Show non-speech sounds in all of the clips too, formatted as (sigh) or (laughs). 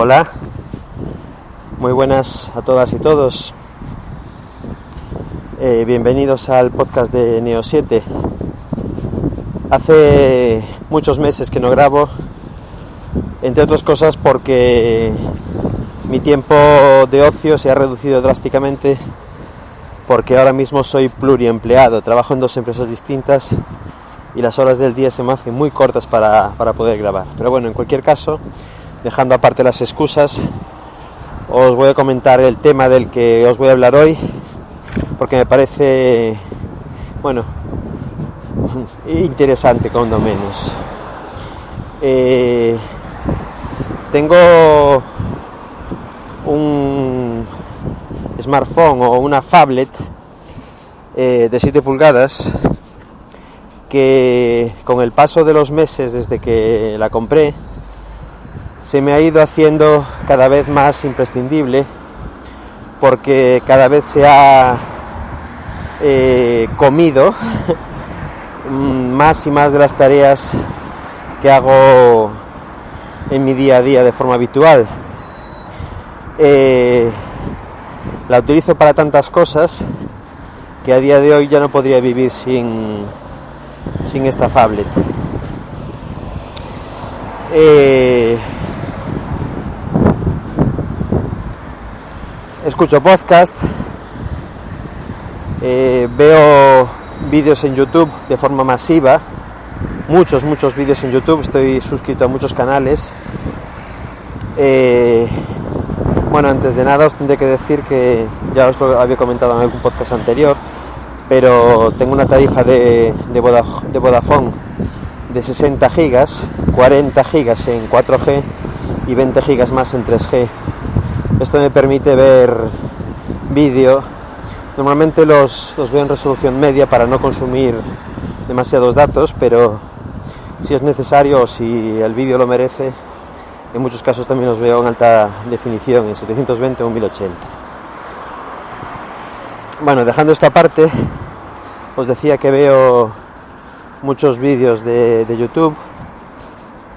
Hola, muy buenas a todas y todos. Eh, bienvenidos al podcast de Neo 7. Hace muchos meses que no grabo, entre otras cosas porque mi tiempo de ocio se ha reducido drásticamente porque ahora mismo soy pluriempleado, trabajo en dos empresas distintas y las horas del día se me hacen muy cortas para, para poder grabar. Pero bueno, en cualquier caso, dejando aparte las excusas, os voy a comentar el tema del que os voy a hablar hoy, porque me parece, bueno, (laughs) interesante cuando menos. Eh, tengo un smartphone o una phablet eh, de 7 pulgadas que con el paso de los meses desde que la compré se me ha ido haciendo cada vez más imprescindible porque cada vez se ha eh, comido (laughs) más y más de las tareas que hago en mi día a día de forma habitual. Eh, la utilizo para tantas cosas que a día de hoy ya no podría vivir sin, sin esta phablet. Eh, escucho podcast, eh, veo vídeos en YouTube de forma masiva, muchos, muchos vídeos en YouTube, estoy suscrito a muchos canales. Eh, bueno, antes de nada os tendré que decir que ya os lo había comentado en algún podcast anterior, pero tengo una tarifa de, de, Vodafone de 60 gigas, 40 gigas en 4G y 20 gigas más en 3G. Esto me permite ver vídeo. Normalmente los, los veo en resolución media para no consumir demasiados datos, pero si es necesario o si el vídeo lo merece, en muchos casos también los veo en alta definición, en 720 o 1080. Bueno, dejando esto aparte, os decía que veo muchos vídeos de, de YouTube,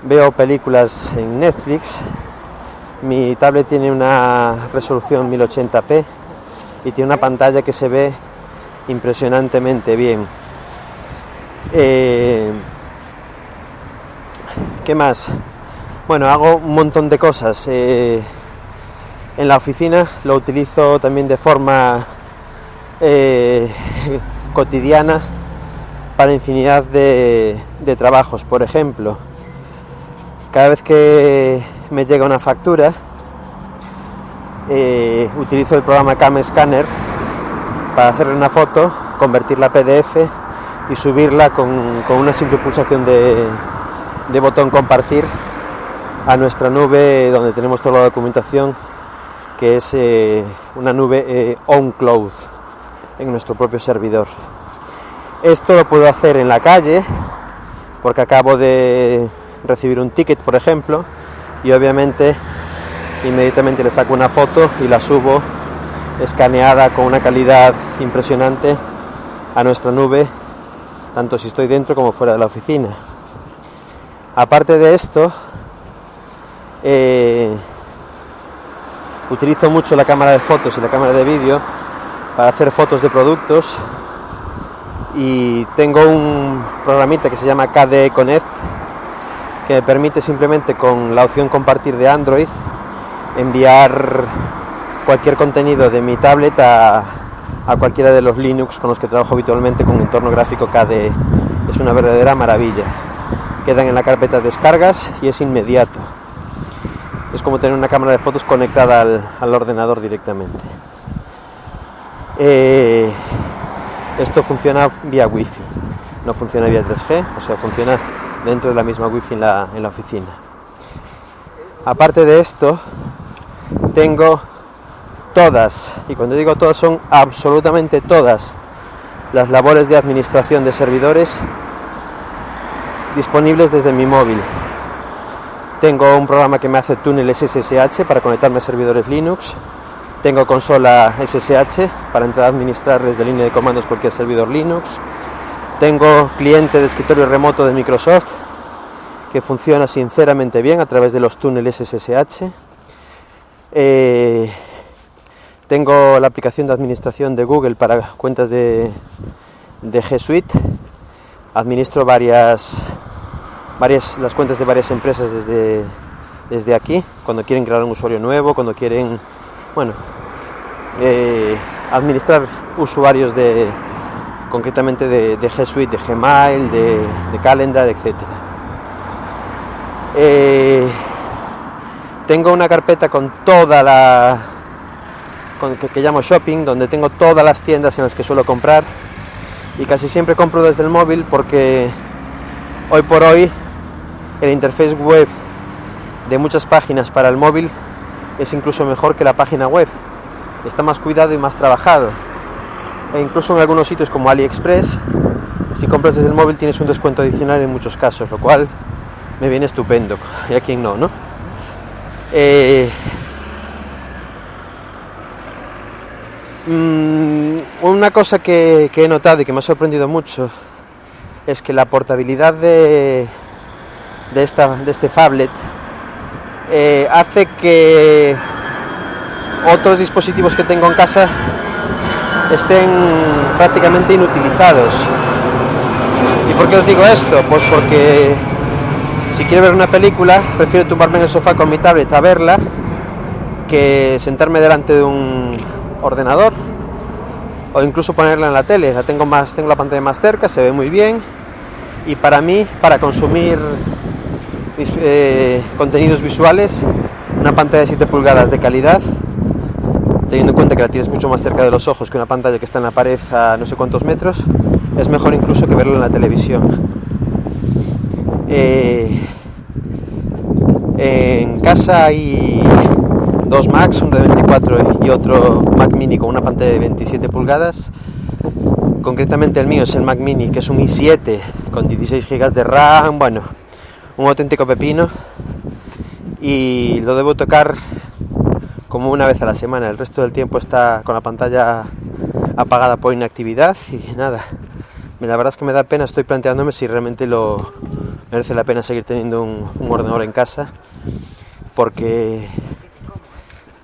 veo películas en Netflix, mi tablet tiene una resolución 1080p y tiene una pantalla que se ve impresionantemente bien. Eh, ¿Qué más? Bueno, hago un montón de cosas. Eh, en la oficina lo utilizo también de forma eh, (laughs) cotidiana para infinidad de, de, trabajos. Por ejemplo, cada vez que me llega una factura, eh, utilizo el programa Cam Scanner para hacerle una foto, convertirla a PDF y subirla con, una simple pulsación de, botón compartir a nuestra nube donde tenemos toda la documentación que es eh, una nube eh, on cloud en nuestro propio servidor. Esto lo puedo hacer en la calle porque acabo de recibir un ticket, por ejemplo, y obviamente inmediatamente le saco una foto y la subo escaneada con una calidad impresionante a nuestra nube, tanto si estoy dentro como fuera de la oficina. Aparte de esto, eh, utilizo mucho la cámara de fotos y la cámara de vídeo para hacer fotos de productos y tengo un programita que se llama KDE Connect permite simplemente con la opción compartir de Android enviar cualquier contenido de mi tablet a, cualquiera de los Linux con los que trabajo habitualmente con entorno gráfico KDE. Es una verdadera maravilla. Quedan en la carpeta de descargas y es inmediato es como tener una cámara de fotos conectada al, al ordenador directamente. Eh, esto funciona vía wifi, no funciona vía 3G, o sea, funciona dentro de la misma wifi en la, en la oficina. Aparte de esto, tengo todas, y cuando digo todas son absolutamente todas, las labores de administración de servidores disponibles desde mi móvil. Tengo un programa que me hace túneles SSH para conectarme a servidores Linux. Tengo consola SSH para entrar a administrar desde línea de comandos cualquier servidor Linux. Tengo cliente de escritorio remoto de Microsoft que funciona sinceramente bien a través de los túneles SSH. Eh, tengo la aplicación de administración de Google para cuentas de, G Suite. Administro varias, varias, las cuentas de varias empresas desde, desde aquí, cuando quieren crear un usuario nuevo, cuando quieren, bueno, eh, administrar usuarios de, concretamente de, G Suite, de Gmail, de, Calendar, etc. Eh, tengo una carpeta con toda la que, que, llamo shopping donde tengo todas las tiendas en las que suelo comprar. Y casi siempre compro desde el móvil porque hoy por hoy el interface web de muchas páginas para el móvil es incluso mejor que la página web. Está más cuidado y más trabajado e incluso en algunos sitios como AliExpress, si compras desde el móvil tienes un descuento adicional en muchos casos, lo cual me viene estupendo. Y a quien no, ¿no? Eh, mmm, una cosa que, que, he notado y que me ha sorprendido mucho es que la portabilidad de, de, esta, de este phablet eh, hace que otros dispositivos que tengo en casa estén prácticamente inutilizados. ¿Y por qué os digo esto? Pues porque si quiero ver una película, prefiero tumbarme en el sofá con mi tablet a verla que sentarme delante de un ordenador o incluso ponerla en la tele. La tengo más, tengo la pantalla más cerca, se ve muy bien y para mí, para consumir eh, contenidos visuales, una pantalla de 7 pulgadas de calidad teniendo en cuenta que la tienes mucho más cerca de los ojos que una pantalla que está en la pared a no sé cuántos metros, es mejor incluso que verlo en la televisión. Eh, en casa hay dos Macs, uno de 24 y otro Mac Mini con una pantalla de 27 pulgadas. Concretamente el mío es el Mac Mini, que es un i7 con 16 GB de RAM, bueno, un auténtico pepino. Y lo debo tocar como una vez a la semana. El resto del tiempo está con la pantalla apagada por inactividad y nada. La verdad es que me da pena, estoy planteándome si realmente lo merece la pena seguir teniendo un, un ordenador en casa, porque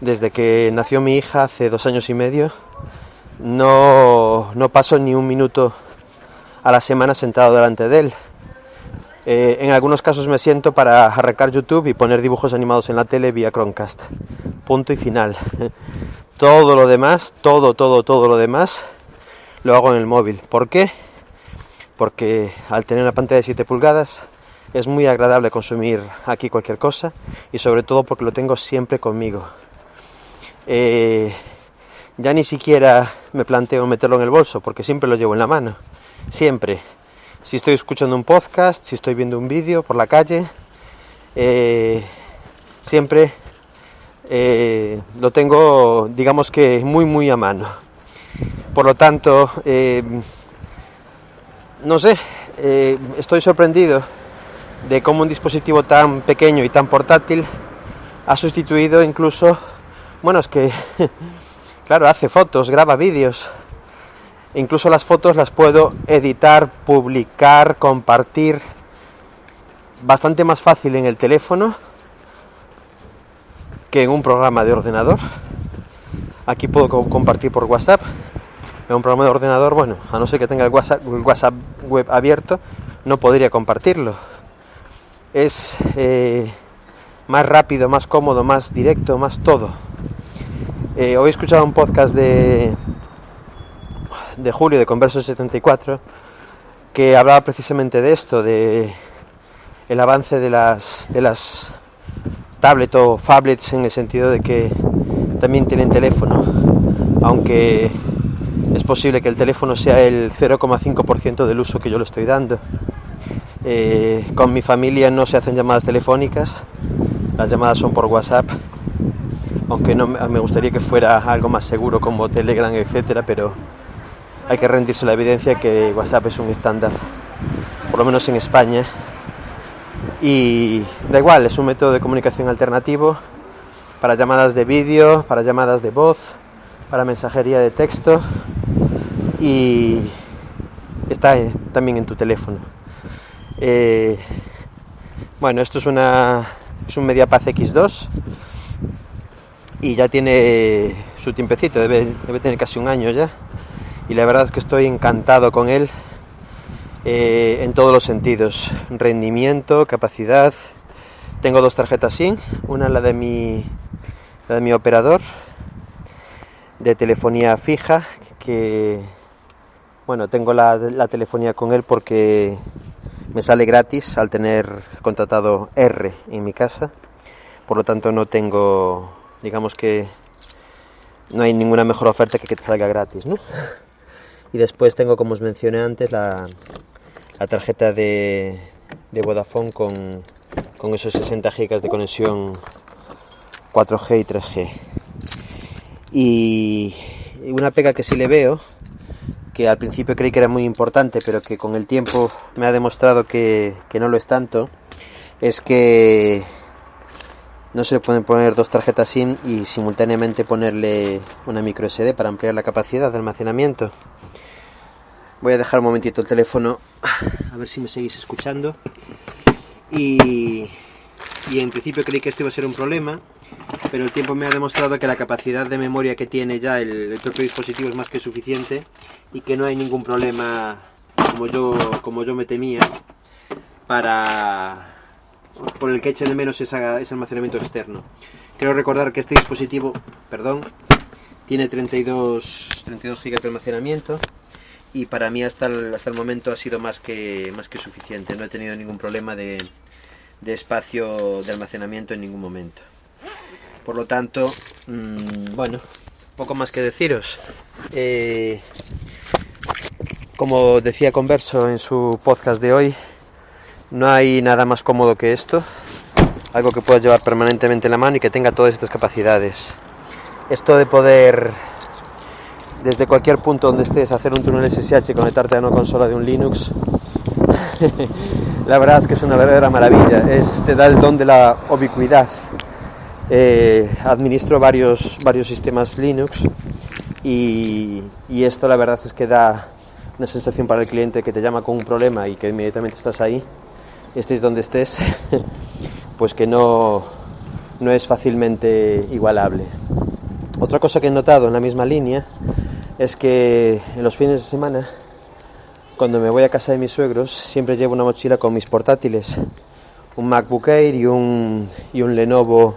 desde que nació mi hija hace dos años y medio, no, no paso ni un minuto a la semana sentado delante de él. Eh, en algunos casos me siento para arrancar YouTube y poner dibujos animados en la tele vía Chromecast. Punto y final. (laughs) todo lo demás, todo, todo, todo lo demás, lo hago en el móvil. ¿Por qué? Porque al tener una pantalla de 7 pulgadas es muy agradable consumir aquí cualquier cosa y sobre todo porque lo tengo siempre conmigo. Eh, ya ni siquiera me planteo meterlo en el bolso porque siempre lo llevo en la mano. Siempre si estoy escuchando un podcast, si estoy viendo un vídeo por la calle, eh, siempre eh, lo tengo, digamos que muy, muy a mano. Por lo tanto, eh, no sé, estoy sorprendido de cómo un dispositivo tan pequeño y tan portátil ha sustituido incluso, bueno, es que, (laughs) claro, hace fotos, graba vídeos, Incluso las fotos las puedo editar, publicar, compartir bastante más fácil en el teléfono que en un programa de ordenador. Aquí puedo compartir por WhatsApp. En un programa de ordenador, bueno, a no ser que tenga el WhatsApp, el WhatsApp web abierto, no podría compartirlo. Es eh, más rápido, más cómodo, más directo, más todo. Eh, hoy he escuchado un podcast de, de julio de Converso 74 que hablaba precisamente de esto, de el avance de las, de las tablets o phablets en el sentido de que también tienen teléfono, aunque es posible que el teléfono sea el 0,5% del uso que yo le estoy dando. Eh, con mi familia no se hacen llamadas telefónicas, las llamadas son por WhatsApp, aunque no me gustaría que fuera algo más seguro como Telegram, etcétera, pero hay que rendirse la evidencia que WhatsApp es un estándar, por lo menos en España, y da igual, es un método de comunicación alternativo para llamadas de vídeo, para llamadas de voz, para mensajería de texto y está también en tu teléfono. Eh, bueno, esto es una es un MediaPath X2 y ya tiene su tiempecito, debe, debe tener casi un año ya. Y la verdad es que estoy encantado con él eh, en todos los sentidos. Rendimiento, capacidad. Tengo dos tarjetas SIM, una la de mi, la de mi operador de telefonía fija, que bueno, tengo la, la telefonía con él porque me sale gratis al tener contratado R en mi casa. Por lo tanto no tengo, digamos que no hay ninguna mejor oferta que que te salga gratis, ¿no? Y después tengo, como os mencioné antes, la, la tarjeta de, de Vodafone con, con esos 60 GB de conexión 4G y 3G. Y una pega que sí le veo, que al principio creí que era muy importante, pero que con el tiempo me ha demostrado que, que no lo es tanto, es que no se pueden poner dos tarjetas SIM y simultáneamente ponerle una micro SD para ampliar la capacidad de almacenamiento. Voy a dejar un momentito el teléfono a ver si me seguís escuchando. Y, y en principio creí que esto iba a ser un problema, pero el tiempo me ha demostrado que la capacidad de memoria que tiene ya el, el propio dispositivo es más que suficiente y que no hay ningún problema como yo, como yo me temía para por el que eche de menos esa- ese almacenamiento externo. Quiero recordar que este dispositivo, perdón, tiene 32, 32 GB de almacenamiento y para mí hasta el, hasta el momento ha sido más que, más que suficiente. No he tenido ningún problema de, de espacio de almacenamiento en ningún momento. Por lo tanto, mm, bueno, poco más que deciros. Eh, como decía Converso en su podcast de hoy, no hay nada más cómodo que esto, algo que puedas llevar permanentemente en la mano y que tenga todas estas capacidades. Esto de poder, desde cualquier punto donde estés, hacer un túnel SSH y conectarte a una consola de un Linux, (laughs) la verdad es que es una verdadera maravilla. Es, te da el don de la ubicuidad. Eh, administro varios, varios sistemas Linux y, y esto la verdad es que da una sensación para el cliente que te llama con un problema y que inmediatamente estás ahí, estés donde estés, (laughs) pues que no, no es fácilmente igualable. Otra cosa que he notado en la misma línea es que en los fines de semana, cuando me voy a casa de mis suegros, siempre llevo una mochila con mis portátiles, un MacBook Air y un, y un Lenovo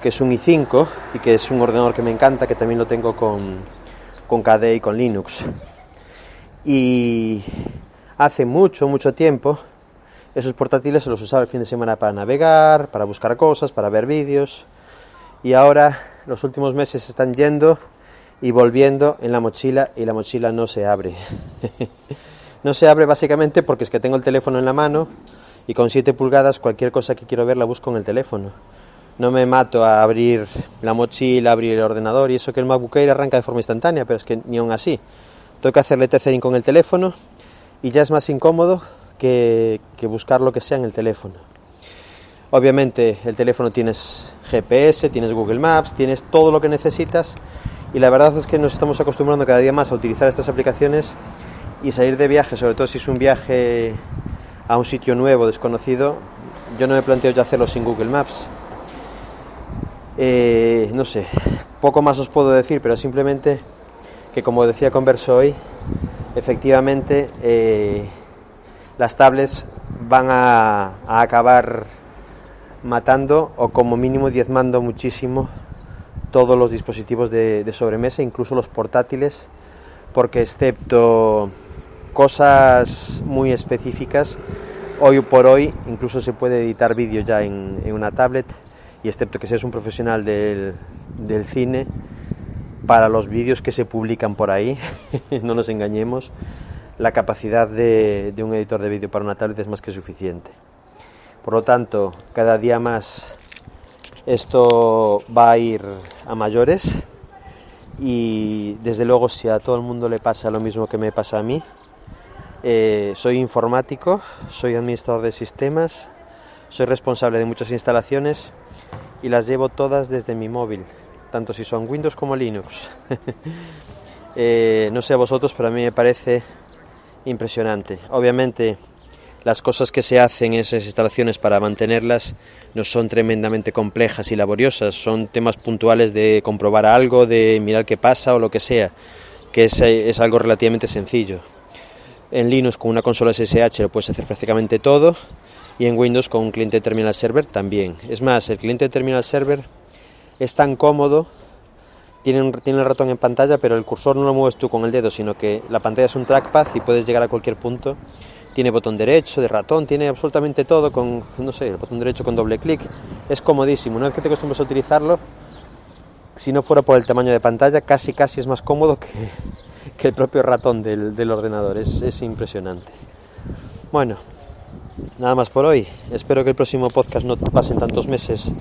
que es un i5 y que es un ordenador que me encanta, que también lo tengo con, con KDE y con Linux. Y hace mucho, mucho tiempo, esos portátiles se los usaba el fin de semana para navegar, para buscar cosas, para ver vídeos. Y ahora los últimos meses están yendo y volviendo en la mochila y la mochila no se abre. (laughs) no se abre básicamente porque es que tengo el teléfono en la mano y con 7 pulgadas cualquier cosa que quiero ver la busco en el teléfono. No me mato a abrir la mochila, abrir el ordenador y eso que el MacBook Air arranca de forma instantánea, pero es que ni aún así. Tengo que hacerle tethering con el teléfono y ya es más incómodo que, que buscar lo que sea en el teléfono. Obviamente el teléfono tienes GPS, tienes Google Maps, tienes todo lo que necesitas y la verdad es que nos estamos acostumbrando cada día más a utilizar estas aplicaciones y salir de viaje, sobre todo si es un viaje a un sitio nuevo, desconocido, yo no me planteo ya hacerlo sin Google Maps. Eh, no sé, poco más os puedo decir, pero simplemente que como decía Converso hoy, efectivamente eh, las tablets van a, acabar matando o como mínimo diezmando muchísimo todos los dispositivos de, sobremesa, incluso los portátiles, porque excepto cosas muy específicas, hoy por hoy incluso se puede editar vídeo ya en, en una tablet y excepto que seas un profesional del, del cine, para los vídeos que se publican por ahí, (laughs) no nos engañemos, la capacidad de, de un editor de vídeo para una tablet es más que suficiente. Por lo tanto, cada día más esto va a ir a mayores y desde luego si a todo el mundo le pasa lo mismo que me pasa a mí, eh, soy informático, soy administrador de sistemas, soy responsable de muchas instalaciones y las llevo todas desde mi móvil, tanto si son Windows como Linux. (laughs) eh, no sé a vosotros, pero a mí me parece impresionante. Obviamente las cosas que se hacen en esas instalaciones para mantenerlas no son tremendamente complejas y laboriosas, son temas puntuales de comprobar algo, de mirar qué pasa o lo que sea, que es, es algo relativamente sencillo. En Linux con una consola SSH lo puedes hacer prácticamente todo y en Windows con un cliente terminal server también. Es más, el cliente terminal server es tan cómodo, tiene, tiene el ratón en pantalla, pero el cursor no lo mueves tú con el dedo, sino que la pantalla es un trackpad y puedes llegar a cualquier punto. Tiene botón derecho, de ratón, tiene absolutamente todo con, no sé, el botón derecho con doble clic. Es comodísimo. Una vez que te acostumbras a utilizarlo, si no fuera por el tamaño de pantalla, casi casi es más cómodo que, el propio ratón del, ordenador. Es, es, impresionante. Bueno, nada más por hoy. Espero que el próximo podcast no pasen tantos meses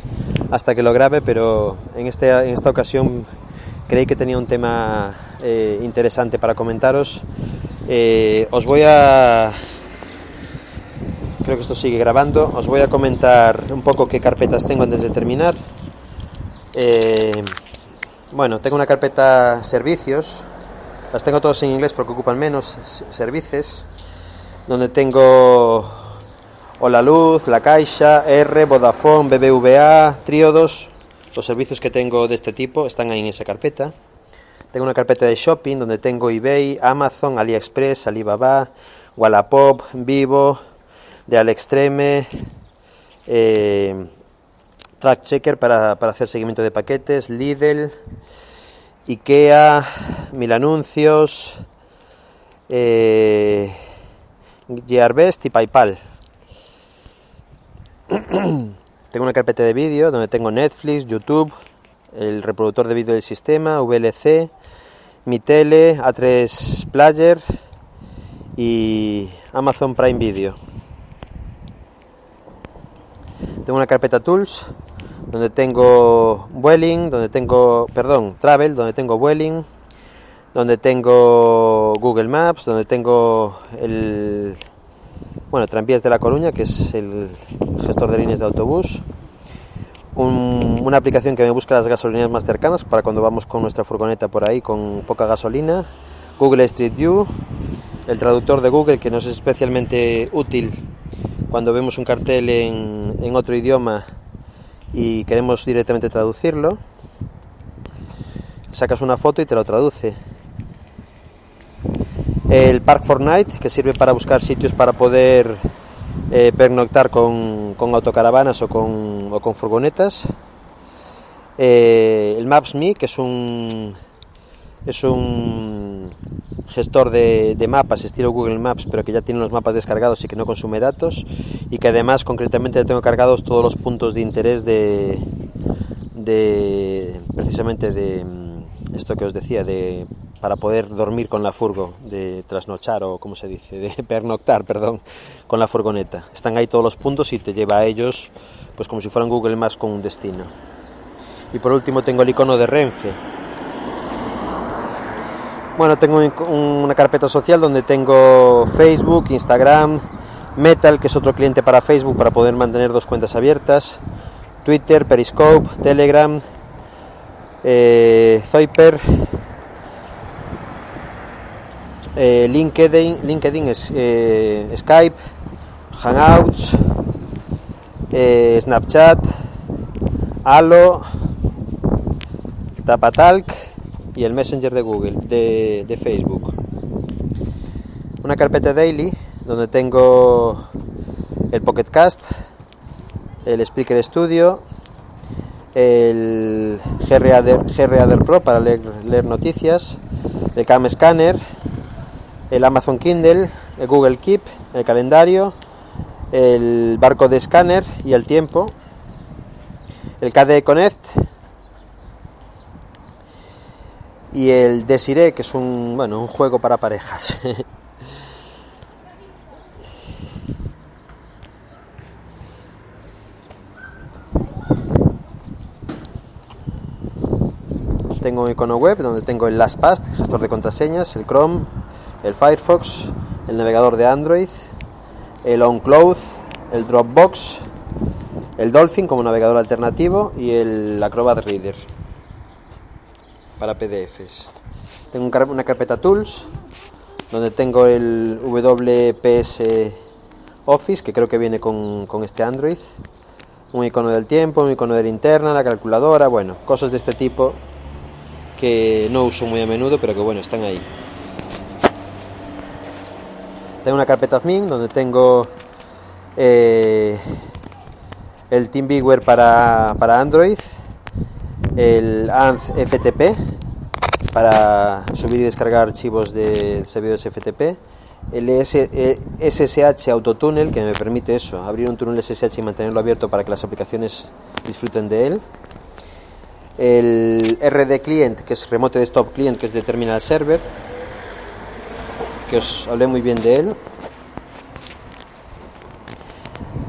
hasta que lo grabe, pero en, este, en esta ocasión creí que tenía un tema eh, interesante para comentaros. Eh, os voy a... Creo que esto sigue grabando. Os voy a comentar un poco qué carpetas tengo antes de terminar. Eh, bueno, tengo una carpeta servicios las tengo todos en inglés porque ocupan menos servicios. Donde tengo Hola Luz, La Caixa, R, Vodafone, BBVA, Triodos. Los servicios que tengo de este tipo están ahí en esa carpeta. Tengo una carpeta de shopping donde tengo eBay, Amazon, AliExpress, Alibaba, Wallapop, Vivo, de Alextreme, eh, Track Checker para, para hacer seguimiento de paquetes, Lidl, IKEA, Mil Anuncios, eh, Gearbest y PayPal. (clears throat) tengo una carpeta de vídeo donde tengo Netflix, YouTube, el reproductor de vídeo del sistema, VLC, mi tele, A3 Player y Amazon Prime Video. Tengo una carpeta Tools donde tengo Vueling, donde tengo, perdón, Travel, donde tengo Vueling, donde tengo Google Maps, donde tengo el, bueno, Tranvías de La Coruña, que es el gestor de líneas de autobús, una aplicación que me busca las gasolineras más cercanas para cuando vamos con nuestra furgoneta por ahí con poca gasolina, Google Street View, el traductor de Google que nos es especialmente útil cuando vemos un cartel en, en otro idioma y queremos directamente traducirlo, sacas una foto y te lo traduce. El Park Fortnite, que sirve para buscar sitios para poder eh, pernoctar con, con, autocaravanas o con, o con furgonetas. Eh, el Maps.me, que es un, es un gestor de, de, mapas estilo Google Maps, pero que ya tiene los mapas descargados y que no consume datos y que además concretamente tengo cargados todos los puntos de interés de, de precisamente de mm, esto que os decía de para poder dormir con la furgo, de trasnochar o como se dice, de (laughs) pernoctar, perdón, con la furgoneta. Están ahí todos los puntos y te lleva a ellos pues como si fueran Google Maps con un destino. Y por último tengo el icono de Renfe, bueno, tengo una carpeta social donde tengo Facebook, Instagram, Metal, que es otro cliente para Facebook para poder mantener dos cuentas abiertas, Twitter, Periscope, Telegram, eh, Zoiper, eh, LinkedIn, LinkedIn es eh, Skype, Hangouts, eh, Snapchat, Halo, Tapatalk y el Messenger de Google, de, Facebook. Una carpeta daily donde tengo el Pocket Cast, el Speaker Studio, el GRader, Pro para leer, noticias, el Cam Scanner, el Amazon Kindle, el Google Keep, el calendario, el barco de escáner y el tiempo, el KDE Connect, y el Desiree, que es un, bueno, un juego para parejas. (laughs) tengo un icono web donde tengo el LastPass, gestor de contraseñas, el Chrome, el Firefox, el navegador de Android, el OnCloud, el Dropbox, el Dolphin como navegador alternativo y el Acrobat Reader para PDFs. Tengo una carpeta Tools donde tengo el WPS Office, que creo que viene con, con este Android. Un icono del tiempo, un icono de linterna, la calculadora, bueno, cosas de este tipo que no uso muy a menudo, pero que bueno, están ahí. Tengo una carpeta admin donde tengo eh, el TeamViewer para, para Android, el ANZ FTP para subir y descargar archivos de servidores FTP, el SSH Autotunnel que me permite eso, abrir un túnel SSH y mantenerlo abierto para que las aplicaciones disfruten de él, el RD Client que es Remote Desktop Client que es de Terminal Server, que os hablé muy bien de él,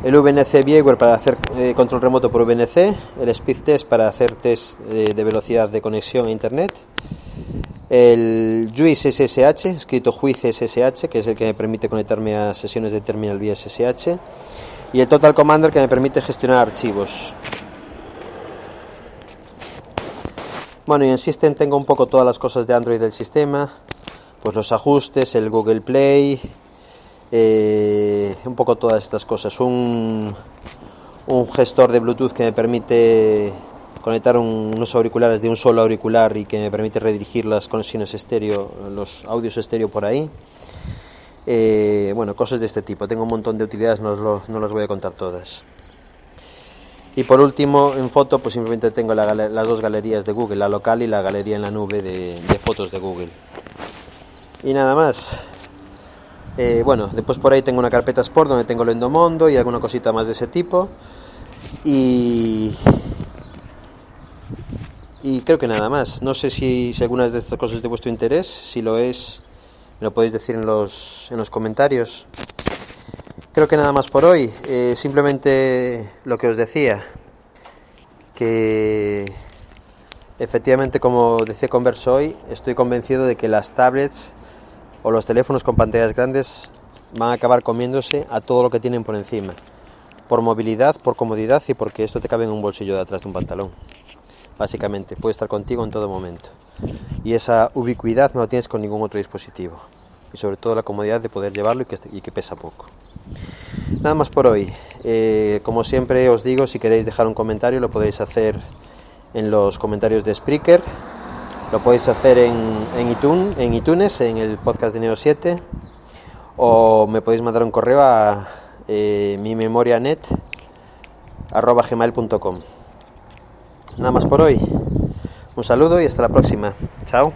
el VNC Viewer para hacer eh, control remoto por VNC, el Speed Test para hacer test de, velocidad de conexión a Internet, el Juice SSH, escrito Juice SSH, que es el que me permite conectarme a sesiones de terminal vía SSH, y el Total Commander que me permite gestionar archivos. Bueno, y en System tengo un poco todas las cosas de Android del sistema, pues los ajustes, el Google Play, eh, un poco todas estas cosas. Un, un gestor de Bluetooth que me permite conectar unos auriculares de un solo auricular y que me permite redirigir las conexiones estéreo, los audios estéreo por ahí. Eh, bueno, cosas de este tipo. Tengo un montón de utilidades, no, no, las voy a contar todas. Y por último, en foto, pues simplemente tengo las dos galerías de Google, la local y la galería en la nube de, de fotos de Google. Y nada más. Eh, bueno, después por ahí tengo una carpeta Sport donde tengo el Endomondo y alguna cosita más de ese tipo. Y, y creo que nada más. No sé si, si algunas de estas cosas es de vuestro interés. Si lo es, me lo podéis decir en los, en los comentarios. Creo que nada más por hoy. Eh, simplemente lo que os decía. Que efectivamente, como decía Converso hoy, estoy convencido de que las tablets o los teléfonos con pantallas grandes van a acabar comiéndose a todo lo que tienen por encima. Por movilidad, por comodidad y porque esto te cabe en un bolsillo de atrás de un pantalón. Básicamente, puede estar contigo en todo momento. Y esa ubicuidad no la tienes con ningún otro dispositivo. Y sobre todo la comodidad de poder llevarlo y que, pesa poco. Nada más por hoy. Eh, como siempre os digo, si queréis dejar un comentario lo podéis hacer en los comentarios de Spreaker lo podéis hacer en, en, iTunes, en iTunes, en el podcast de Neo 7, o me podéis mandar un correo a eh, mi memorianet gmail.com. Nada más por hoy. Un saludo y hasta la próxima. Chao.